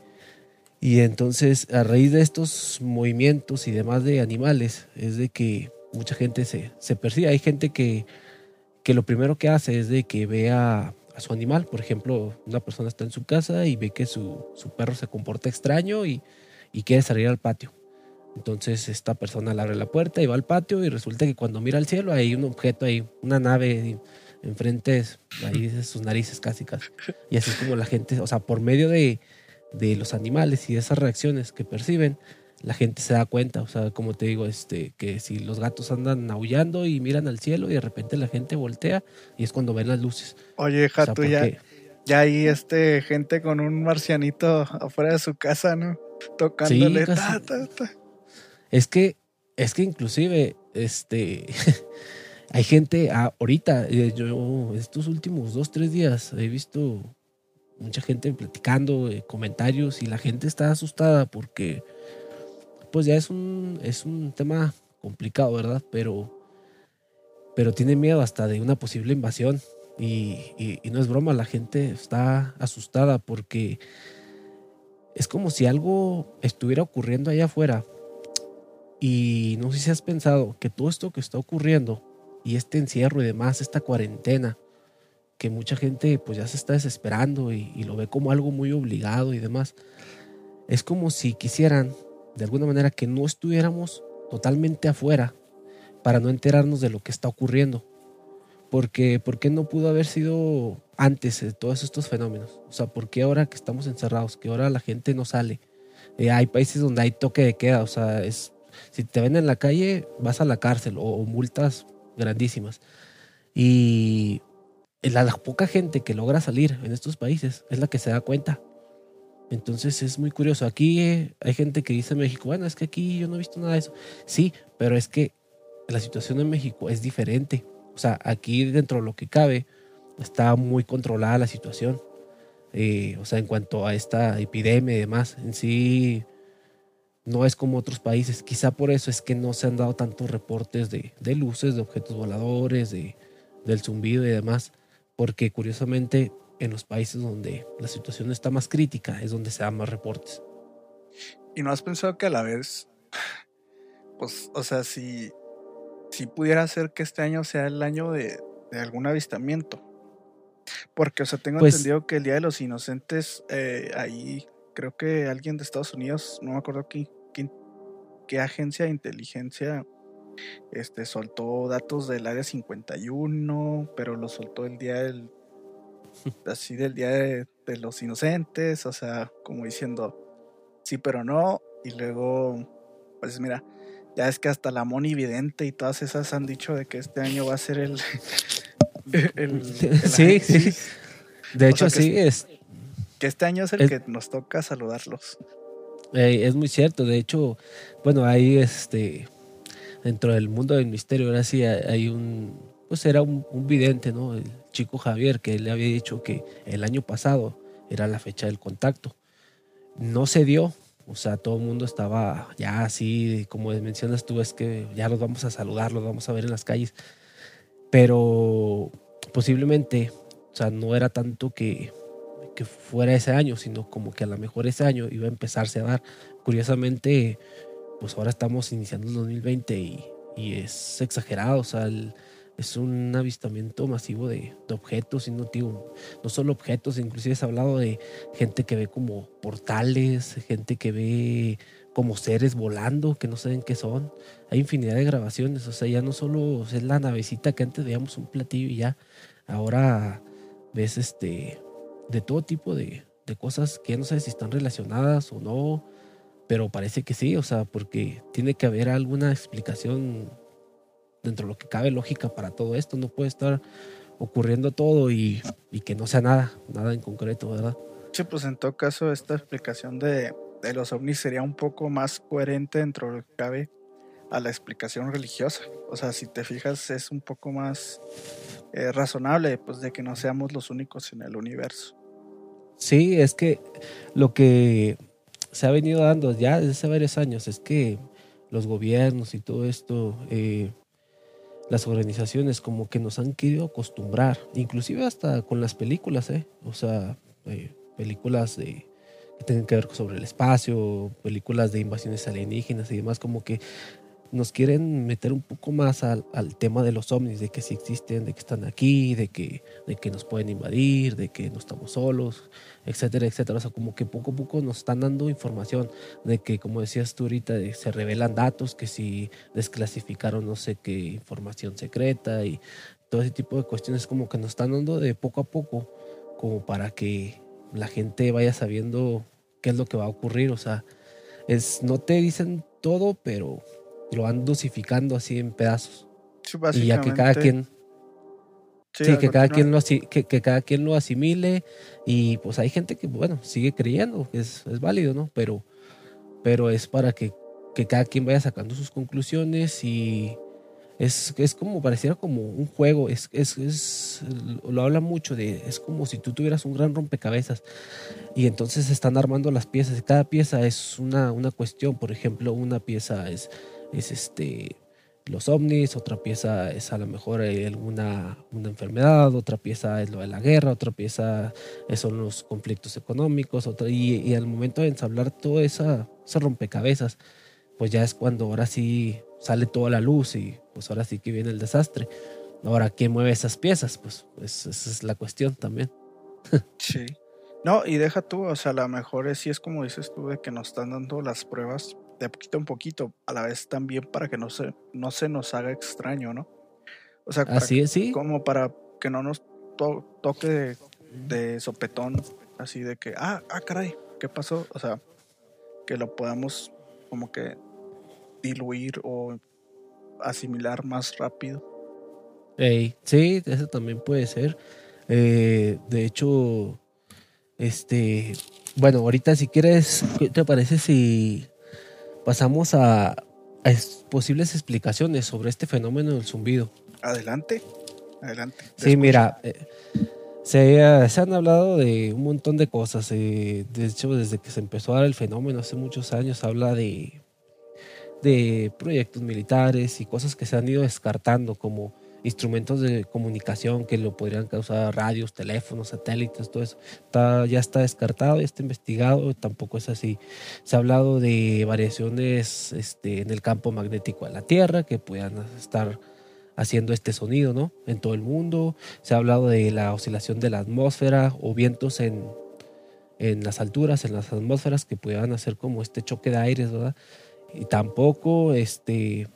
S4: y entonces a raíz de estos movimientos y demás de animales es de que mucha gente se, se percibe, hay gente que, que lo primero que hace es de que vea a su animal, por ejemplo, una persona está en su casa y ve que su, su perro se comporta extraño y, y quiere salir al patio. Entonces esta persona abre la puerta y va al patio y resulta que cuando mira al cielo hay un objeto ahí, una nave enfrente, ahí de sus narices casi casi. Y así es como la gente, o sea, por medio de, de los animales y de esas reacciones que perciben, la gente se da cuenta, o sea, como te digo, este, que si los gatos andan aullando y miran al cielo y de repente la gente voltea y es cuando ven las luces.
S3: Oye, Jato, ya, ya hay este, gente con un marcianito afuera de su casa, ¿no? Tocándole. ta, ta, ta.
S4: Es que, es que inclusive, este, hay gente, ah, ahorita, eh, yo estos últimos dos, tres días he visto mucha gente platicando, eh, comentarios, y la gente está asustada porque, pues ya es un, es un tema complicado, ¿verdad? Pero, pero tiene miedo hasta de una posible invasión. Y, y, no es broma, la gente está asustada porque es como si algo estuviera ocurriendo allá afuera. Y no sé si has pensado que todo esto que está ocurriendo y este encierro y demás, esta cuarentena, que mucha gente pues ya se está desesperando y, y lo ve como algo muy obligado y demás, es como si quisieran de alguna manera que no estuviéramos totalmente afuera para no enterarnos de lo que está ocurriendo. Porque, ¿Por qué no pudo haber sido antes de todos estos fenómenos? O sea, ¿por qué ahora que estamos encerrados, que ahora la gente no sale? Eh, hay países donde hay toque de queda, o sea, es, si te ven en la calle vas a la cárcel o, multas grandísimas. Y la poca gente que logra salir en estos países es la que se da cuenta entonces es muy curioso. Aquí eh, hay gente que dice en México, bueno, es que aquí yo no he visto nada de eso. Sí, pero es que la situación en México es diferente. O sea, aquí dentro de lo que cabe está muy controlada la situación. Eh, o sea, en cuanto a esta epidemia y demás, en sí no es como otros países. Quizá por eso es que no se han dado tantos reportes de, de luces, de objetos voladores, de, del zumbido y demás. Porque curiosamente en los países donde la situación está más crítica es donde se dan más reportes.
S3: ¿Y no has pensado que a la vez, pues, o sea, si, si pudiera ser que este año sea el año de, algún avistamiento? Porque, o sea, tengo pues entendido que el Día de los Inocentes, eh, ahí creo que alguien de Estados Unidos, no me acuerdo qué, qué, agencia de inteligencia, este, soltó datos del área 51, pero lo soltó el día del así del Día de, los Inocentes, o sea, como diciendo sí, pero no, y luego, pues mira, ya es que hasta la Moni Vidente y todas esas han dicho de que este año va a ser el...
S4: sí, sí. De hecho, sí, es...
S3: Que este año es el que nos toca saludarlos.
S4: es muy cierto, de hecho, bueno, ahí este, dentro del mundo del misterio, ahora sí hay un, pues era un, un vidente, ¿no? El, chico Javier, que le había dicho que el año pasado era la fecha del contacto. No se dio, o sea, todo el mundo estaba ya así, como mencionas tú, es que ya los vamos a saludar, los vamos a ver en las calles. Pero posiblemente, o sea, no era tanto que, que fuera ese año, sino como que a lo mejor ese año iba a empezarse a dar. Curiosamente, pues ahora estamos iniciando el 2020 y, y es exagerado, o sea, el, es un avistamiento masivo de, objetos, y no, no solo objetos, inclusive se ha hablado de gente que ve como portales, gente que ve como seres volando que no saben qué son. Hay infinidad de grabaciones, o sea, ya no solo es la navecita que antes veíamos un platillo y ya, ahora ves este de todo tipo de, de cosas que ya no sabes si están relacionadas o no, pero parece que sí, o sea, porque tiene que haber alguna explicación dentro de lo que cabe lógica para todo esto. No puede estar ocurriendo todo y, que no sea nada, nada en concreto, ¿verdad?
S3: Sí, pues en todo caso esta explicación de, los ovnis sería un poco más coherente dentro de lo que cabe a la explicación religiosa. O sea, si te fijas es un poco más eh, razonable pues de que no seamos los únicos en el universo.
S4: Sí, es que lo que se ha venido dando ya desde hace varios años es que los gobiernos y todo esto eh, las organizaciones como que nos han querido acostumbrar, inclusive hasta con las películas, ¿eh? O sea, eh, películas de, que tienen que ver sobre el espacio, películas de invasiones alienígenas y demás, como que nos quieren meter un poco más al, tema de los ovnis, de que sí existen, de que están aquí, de que, de que nos pueden invadir, de que no estamos solos, etcétera, etcétera. O sea, como que poco a poco nos están dando información de que, como decías tú ahorita, se revelan datos, que si desclasificaron no sé qué información secreta y todo ese tipo de cuestiones, como que nos están dando de poco a poco, como para que la gente vaya sabiendo qué es lo que va a ocurrir. O sea, es, no te dicen todo, pero lo van dosificando así en pedazos. y ya que cada quien Sí, que cada, quien lo, que, que, cada quien lo asimile y pues hay gente que, bueno, sigue creyendo, es, es válido, ¿no? Pero, pero es para que, que, cada quien vaya sacando sus conclusiones y es, es como, pareciera como un juego, es, es, es, lo habla mucho de, es como si tú tuvieras un gran rompecabezas y entonces están armando las piezas. Cada pieza es una, una cuestión. Por ejemplo, una pieza es, es este, los ovnis, otra pieza es a lo mejor alguna una enfermedad, otra pieza es lo de la guerra, otra pieza son los conflictos económicos, otra, y, al momento de ensablar todo esa, ese rompecabezas, pues ya es cuando ahora sí sale toda la luz y pues ahora sí que viene el desastre. Ahora, ¿qué mueve esas piezas? Pues, esa es la cuestión también.
S3: sí. No, y deja tú, o sea, a lo mejor es, sí es como dices tú, de que nos están dando las pruebas de poquito en poquito, a la vez también para que no se, no se nos haga extraño, ¿no?
S4: O sea, así es, sí.
S3: Como para que no nos toque de, sopetón, así de que, ah, ah, caray, ¿qué pasó? O sea, que lo podamos como que diluir o asimilar más rápido.
S4: sí, eso también puede ser. Eh, de hecho, este, bueno, ahorita si quieres, ¿qué te parece si pasamos a, posibles explicaciones sobre este fenómeno del zumbido?
S3: Adelante, adelante.
S4: Sí, mira, eh, se, han hablado de un montón de cosas. Eh, de hecho, desde que se empezó a dar el fenómeno hace muchos años, habla de, de proyectos militares y cosas que se han ido descartando como instrumentos de comunicación que lo podrían causar radios, teléfonos, satélites, todo eso. Está, ya está descartado, ya está investigado, tampoco es así. Se ha hablado de variaciones este, en el campo magnético de la Tierra que puedan estar haciendo este sonido, ¿no? En todo el mundo. Se ha hablado de la oscilación de la atmósfera o vientos en, en las alturas, en las atmósferas que puedan hacer como este choque de aires, ¿verdad? Y tampoco este,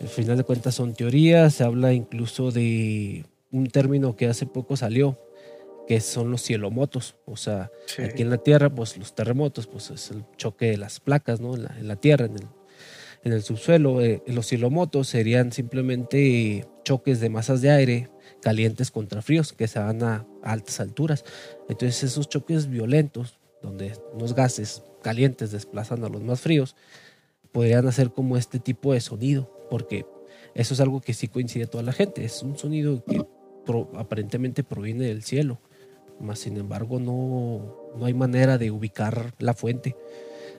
S4: al final de cuentas son teorías, se habla incluso de un término que hace poco salió, que son los cielomotos. O sea, aquí en la Tierra, pues los terremotos, pues es el choque de las placas, ¿no? En la, Tierra, en el, en el subsuelo. Eh, los cielomotos serían simplemente choques de masas de aire calientes contra fríos que se van a altas alturas. Entonces esos choques violentos, donde unos gases calientes desplazan a los más fríos, podrían hacer como este tipo de sonido porque eso es algo que sí coincide toda la gente. Es un sonido que aparentemente proviene del cielo, más sin embargo no, no hay manera de ubicar la fuente.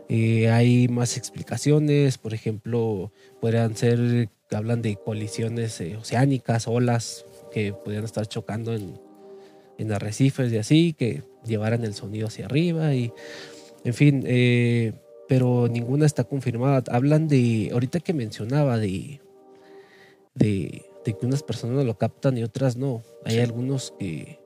S4: Eh, hay más explicaciones, por ejemplo, podrían ser, hablan de colisiones eh, oceánicas, olas que podrían estar chocando en, en, arrecifes y así, que llevaran el sonido hacia arriba y, en fin, eh, pero ninguna está confirmada. Hablan de, ahorita que mencionaba, de, de, que unas personas lo captan y otras no. Hay algunos que,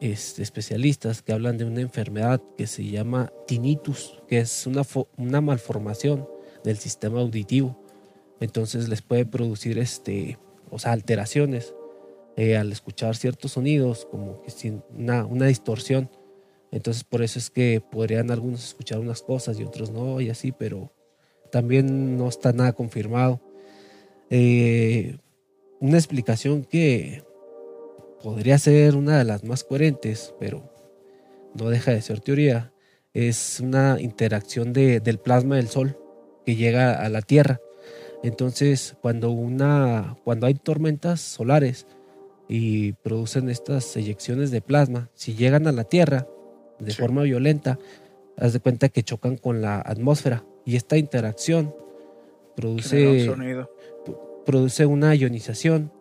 S4: este, especialistas que hablan de una enfermedad que se llama tinnitus, que es una, una malformación del sistema auditivo. Entonces les puede producir este, o sea, alteraciones eh, al escuchar ciertos sonidos, como que sin una, una distorsión. Entonces por eso es que podrían algunos escuchar unas cosas y otros no y así, pero también no está nada confirmado. Eh, una explicación que podría ser una de las más coherentes, pero no deja de ser teoría, es una interacción del plasma del Sol que llega a la Tierra. Entonces, cuando, una, cuando hay tormentas solares y producen estas eyecciones de plasma, si llegan a la Tierra, de forma violenta, haz de cuenta que chocan con la atmósfera y esta interacción produce, produce una ionización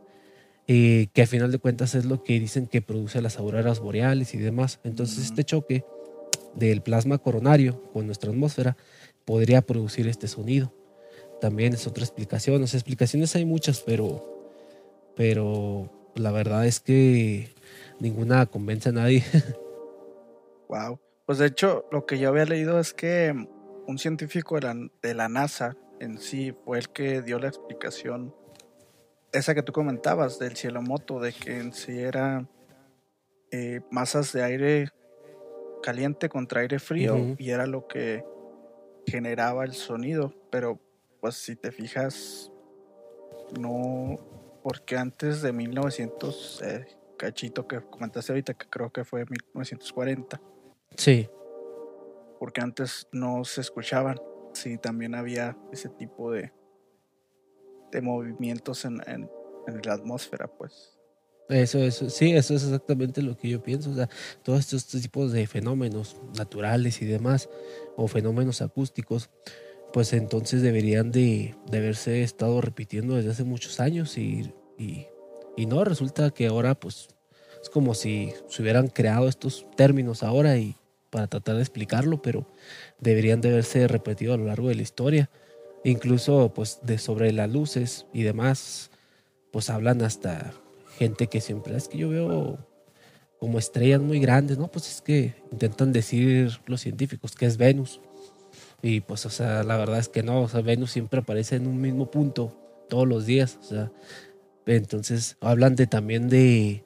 S4: eh, que a final de cuentas es lo que dicen que produce las auroras boreales y demás. Entonces este choque del plasma coronario con nuestra atmósfera podría producir este sonido. También es otra explicación. Las explicaciones hay muchas, pero, pero la verdad es que ninguna convence a nadie.
S3: Wow. Pues de hecho, lo que yo había leído es que un científico de la, de la NASA en sí fue el que dio la explicación, esa que tú comentabas del cielo moto, de que en sí era eh, masas de aire caliente contra aire frío y era lo que generaba el sonido. Pero pues si te fijas, no, porque antes de 1900, eh, cachito que comentaste ahorita, que creo que fue 1940
S4: Sí.
S3: Porque antes no se escuchaban. Sí, también había ese tipo de, de movimientos en, en, la atmósfera, pues.
S4: Eso, eso, sí, eso es exactamente lo que yo pienso. O sea, todos estos, tipos de fenómenos naturales y demás, o fenómenos acústicos, pues entonces deberían de, haberse estado repitiendo desde hace muchos años y, y, no, resulta que ahora pues es como si se hubieran creado estos términos ahora y para tratar de explicarlo, pero deberían de haberse repetido a lo largo de la historia. Incluso pues de sobre las luces y demás, pues hablan hasta gente que siempre es que yo veo como estrellas muy grandes, ¿no? Pues es que intentan decir los científicos que es Venus. Y pues, o sea, la verdad es que no, o sea, Venus siempre aparece en un mismo punto todos los días, o sea, entonces hablan de también de,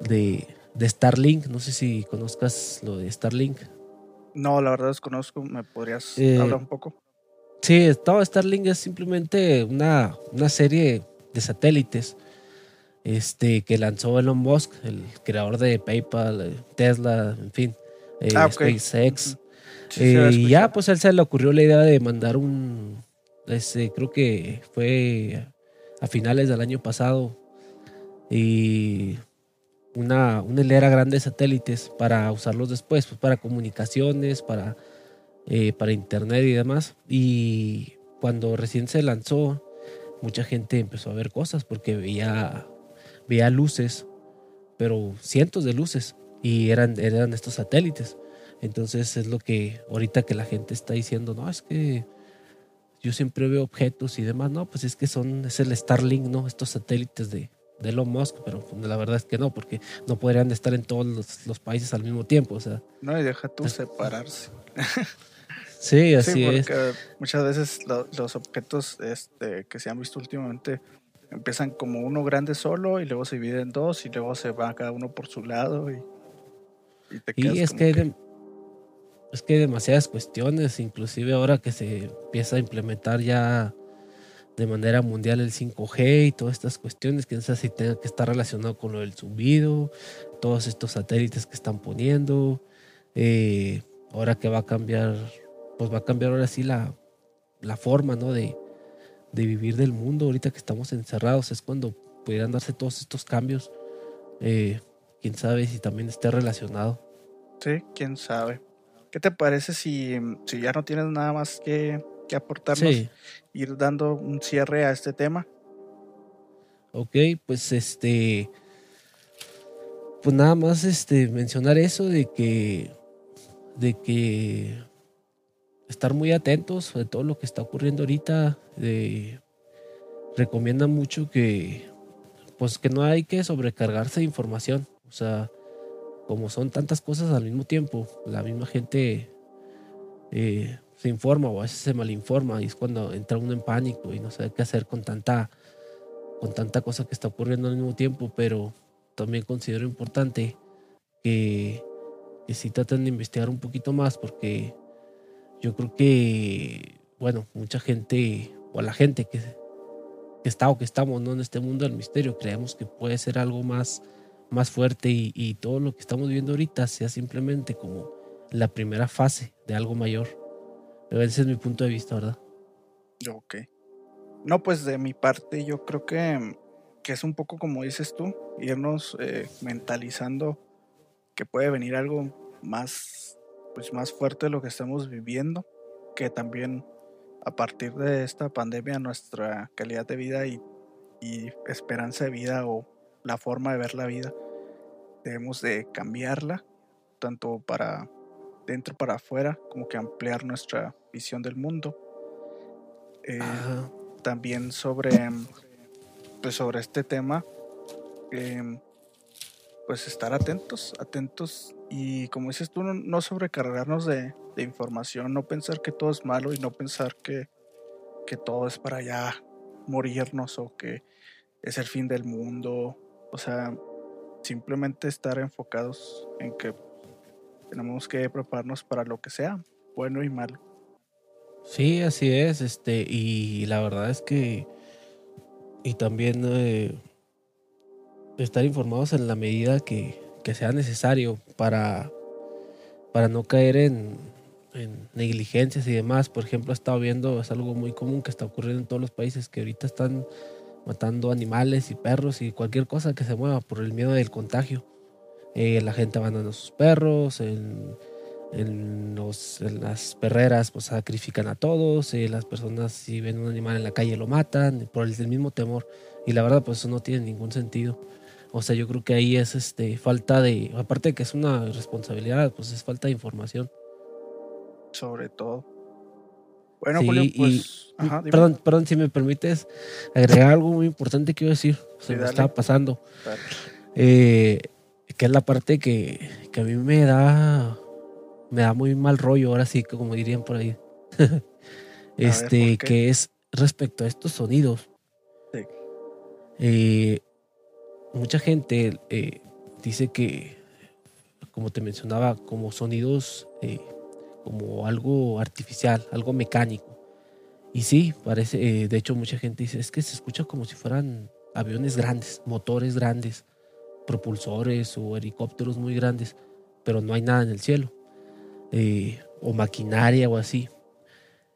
S4: de, de Starlink, no sé si conozcas lo de Starlink.
S3: No, la verdad desconozco, ¿me podrías eh, hablar un poco?
S4: Sí, todo Starlink es simplemente una, una serie de satélites este, que lanzó Elon Musk, el creador de PayPal, eh, Tesla, en fin, eh, ah, SpaceX. Eh, y ya, pues a él se le ocurrió la idea de mandar un, este, creo que fue a finales del año pasado, y una, una hilera grande de satélites para usarlos después, pues para comunicaciones, para, para internet y demás. Y cuando recién se lanzó, mucha gente empezó a ver cosas porque veía veía luces, pero cientos de luces, y eran, eran estos satélites. Entonces es lo que ahorita que la gente está diciendo, no, es que yo siempre veo objetos y demás, no, pues es que son, es el Starlink, ¿no? Estos satélites de, de Elon Musk, pero la verdad es que no, porque no podrían estar en todos los, países al mismo tiempo, o sea.
S3: No, y deja tú separarse.
S4: Sí, así es.
S3: Muchas veces los objetos este, que se han visto últimamente empiezan como uno grande solo y luego se dividen en dos y luego se va cada uno por su lado y,
S4: y te quedas es que, Hay es que hay demasiadas cuestiones, inclusive ahora que se empieza a implementar ya de manera mundial el 5G y todas estas cuestiones, que no si tenga que estar relacionado con lo del subido, todos estos satélites que están poniendo, eh, ahora que va a cambiar, pues va a cambiar ahora sí la, la forma, ¿no? De, de vivir del mundo ahorita que estamos encerrados es cuando pudieran darse todos estos cambios. Eh, quién sabe si también esté relacionado.
S3: Sí, quién sabe. ¿Qué te parece si, si ya no tienes nada más que, que aportarnos, ir dando un cierre a este tema?
S4: Ok, pues este, pues nada más este mencionar eso de que, de que estar muy atentos de todo lo que está ocurriendo ahorita. De, recomienda mucho que, pues que no hay que sobrecargarse de información. O sea, como son tantas cosas al mismo tiempo, la misma gente eh, se informa o a veces se malinforma y es cuando entra uno en pánico y no sabe qué hacer con tanta, con tanta cosa que está ocurriendo al mismo tiempo. Pero también considero importante que, que sí traten de investigar un poquito más porque yo creo que, bueno, mucha gente, o la gente que, está o que estamos ¿no? en este mundo del misterio, creemos que puede ser algo más, más fuerte y, todo lo que estamos viendo ahorita sea simplemente como la primera fase de algo mayor. Pero ese es mi punto de vista, ¿verdad?
S3: Ok. No, pues de mi parte yo creo que, que es un poco como dices tú, irnos eh, mentalizando que puede venir algo más pues más fuerte de lo que estamos viviendo, que también a partir de esta pandemia nuestra calidad de vida y, esperanza de vida o la forma de ver la vida debemos de cambiarla, tanto para dentro para afuera, como que ampliar nuestra visión del mundo. Eh, también sobre, pues sobre este tema, em, pues estar atentos, atentos y como dices tú, no, sobrecargarnos de, información, no pensar que todo es malo y no pensar que, que todo es para ya morirnos o que es el fin del mundo. O sea, simplemente estar enfocados en que tenemos que prepararnos para lo que sea, bueno y malo.
S4: Sí, así es, este, y la verdad es que, y también eh, estar informados en la medida que, sea necesario para, para no caer en, negligencias y demás. Por ejemplo, he estado viendo, es algo muy común que está ocurriendo en todos los países que ahorita están matando animales y perros y cualquier cosa que se mueva por el miedo del contagio. Eh, la gente abandona a sus perros, en, en, los, en las perreras pues sacrifican a todos, eh, las personas si ven un animal en la calle lo matan por el, el mismo temor. Y la verdad pues eso no tiene ningún sentido. O sea, yo creo que ahí es este falta de, aparte de que es una responsabilidad, pues es falta de información.
S3: Sobre todo. Bueno,
S4: Sí,
S3: Julio,
S4: y-
S3: pues. ajá.
S4: Perdón, perdón, si me permites agregar algo muy importante que a decir, se
S3: Sí,
S4: me
S3: dale.
S4: estaba pasando. Eh, que es la parte que, que a mí me da me da muy mal rollo, ahora sí, como dirían por ahí. este, que es respecto a estos sonidos.
S3: Sí.
S4: Eh, mucha gente eh, dice que, como te mencionaba, como sonidos, eh, como algo artificial, algo mecánico. Y sí, parece, de hecho mucha gente dice, es que se escucha como si fueran aviones grandes, motores grandes, propulsores o helicópteros muy grandes, pero no hay nada en el cielo. Eh, o maquinaria o así.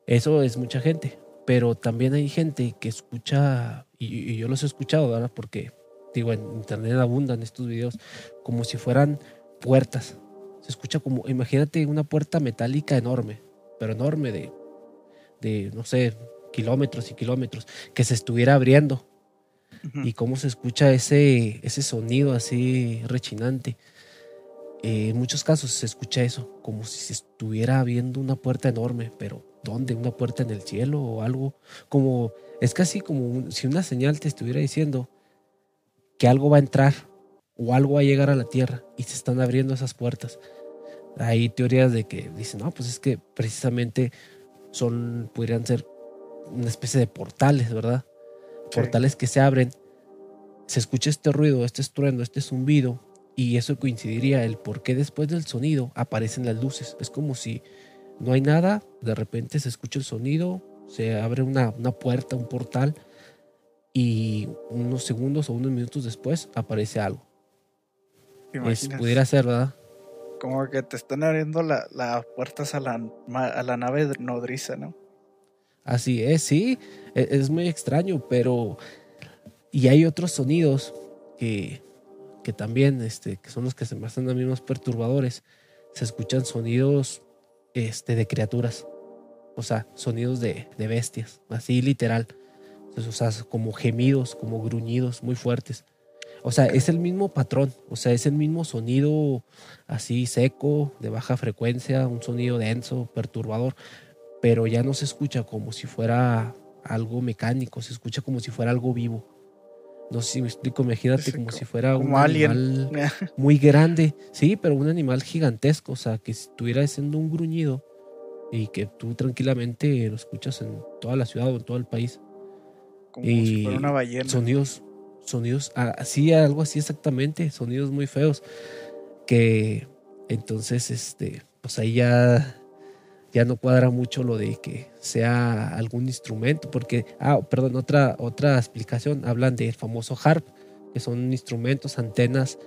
S4: Eso es mucha gente. Pero también hay gente que escucha, y, y yo los he escuchado, ¿verdad? Porque, digo, en internet abundan estos videos, como si fueran puertas. Se escucha como, imagínate una puerta metálica enorme, pero enorme de, de no sé, kilómetros y kilómetros, que se estuviera abriendo Y cómo se escucha ese, ese sonido así rechinante. Eh, en muchos casos se escucha eso, como si se estuviera abriendo una puerta enorme, pero ¿dónde? ¿Una puerta en el cielo o algo? Como, es casi como si una señal te estuviera diciendo que algo va a entrar o algo va a llegar a la tierra y se están abriendo esas puertas. Hay teorías de que dicen, no, pues es que precisamente son, podrían ser una especie de portales, ¿verdad? Portales que se abren, se escucha este ruido, este estruendo, este zumbido, y eso coincidiría el por qué después del sonido aparecen las luces. Es como si no hay nada, de repente se escucha el sonido, se abre una, una puerta, un portal, y unos segundos o unos minutos después aparece algo.
S3: ¿Te
S4: Es, pudiera ser, ¿verdad?
S3: Como que te están abriendo las la puertas a la, a la nave nodriza, ¿no?
S4: Así es, sí, e- es muy extraño, pero... Y hay otros sonidos que, que también, este, que son los que se me hacen a mí más perturbadores. Se escuchan sonidos este, de criaturas, o sea, sonidos de, de bestias, así literal. Entonces, o sea, como gemidos, como gruñidos muy fuertes. O sea, es el mismo patrón, o sea, es el mismo sonido así seco, de baja frecuencia, un sonido denso, perturbador, pero ya no se escucha como si fuera algo mecánico, se escucha como si fuera algo vivo. No sé si me explico, imagínate como
S3: co-
S4: si fuera
S3: como
S4: un
S3: alien.
S4: animal muy grande, sí, pero un animal gigantesco, o sea, que estuviera haciendo un gruñido y que tú tranquilamente lo escuchas en toda la ciudad o en todo el país.
S3: Como si fuera una ballena.
S4: Sonidos, sonidos, ah, así, algo así exactamente, sonidos muy feos. Que entonces, este, pues ahí ya, ya no cuadra mucho lo de que sea algún instrumento, porque, ah, perdón, otra, otra explicación, hablan del famoso HARP, que son instrumentos, antenas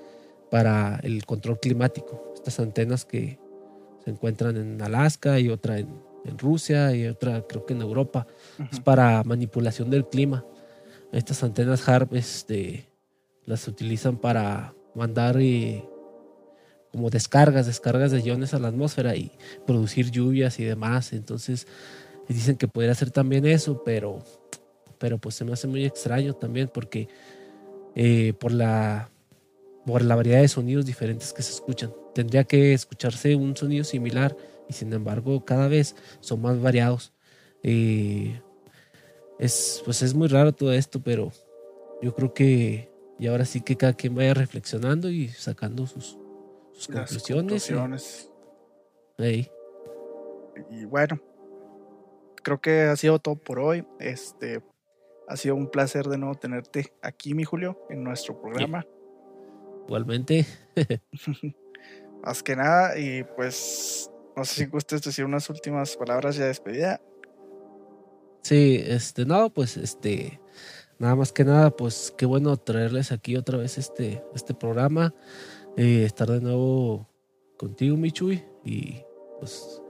S4: para el control climático. Estas antenas que se encuentran en Alaska y otra en, en Rusia y otra creo que en Europa es para manipulación del clima. Estas antenas HARP este, las utilizan para mandar eh, como descargas, descargas de iones a la atmósfera y producir lluvias y demás. Entonces dicen que podría ser también eso, pero, pero pues se me hace muy extraño también porque eh, por la por la variedad de sonidos diferentes que se escuchan. Tendría que escucharse un sonido similar y sin embargo cada vez son más variados. Eh, es, pues es muy raro todo esto, pero yo creo que y ahora sí que cada quien vaya reflexionando y sacando sus, sus
S3: Las
S4: conclusiones. y-
S3: conclusiones. Y bueno, creo que ha sido todo por hoy. Este ha sido un placer de nuevo tenerte aquí, mi Julio, en nuestro programa.
S4: igualmente,
S3: Más que nada, y pues no sé si gustes decir unas últimas palabras ya de despedida.
S4: sí, este, no, pues este, nada más que nada, pues qué bueno traerles aquí otra vez este, este programa, eh, estar de nuevo contigo, Michuy, y pues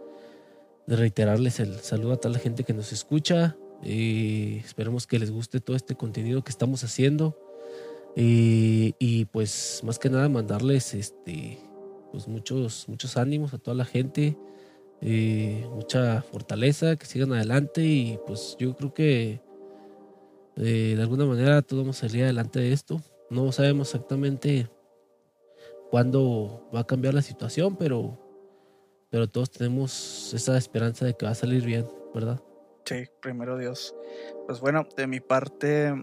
S4: reiterarles el saludo a toda la gente que nos escucha, Eh, esperemos que les guste todo este contenido que estamos haciendo. Eh, y pues más que nada mandarles este pues muchos, muchos ánimos a toda la gente. Mucha fortaleza, que sigan adelante y pues yo creo que de alguna manera todos vamos a salir adelante de esto. No sabemos exactamente cuándo va a cambiar la situación, pero, pero todos tenemos esa esperanza de que va a salir bien, ¿verdad?
S3: Sí, primero Dios. Pues bueno, de mi parte,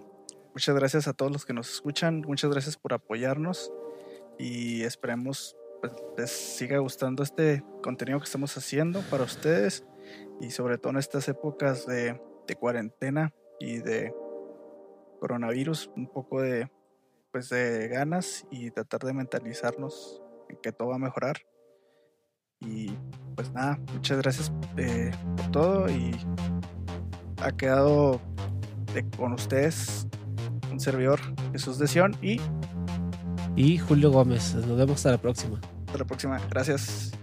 S3: muchas gracias a todos los que nos escuchan, muchas gracias por apoyarnos y esperemos pues, les siga gustando este contenido que estamos haciendo para ustedes y sobre todo en estas épocas de, de cuarentena y de coronavirus, un poco de pues de ganas y tratar de mentalizarnos en que todo va a mejorar. Y pues nada, muchas gracias eh, por todo y ha quedado con ustedes un servidor Jesús de Sion y
S4: y Julio Gómez. Nos vemos hasta la próxima.
S3: Hasta la próxima. Gracias.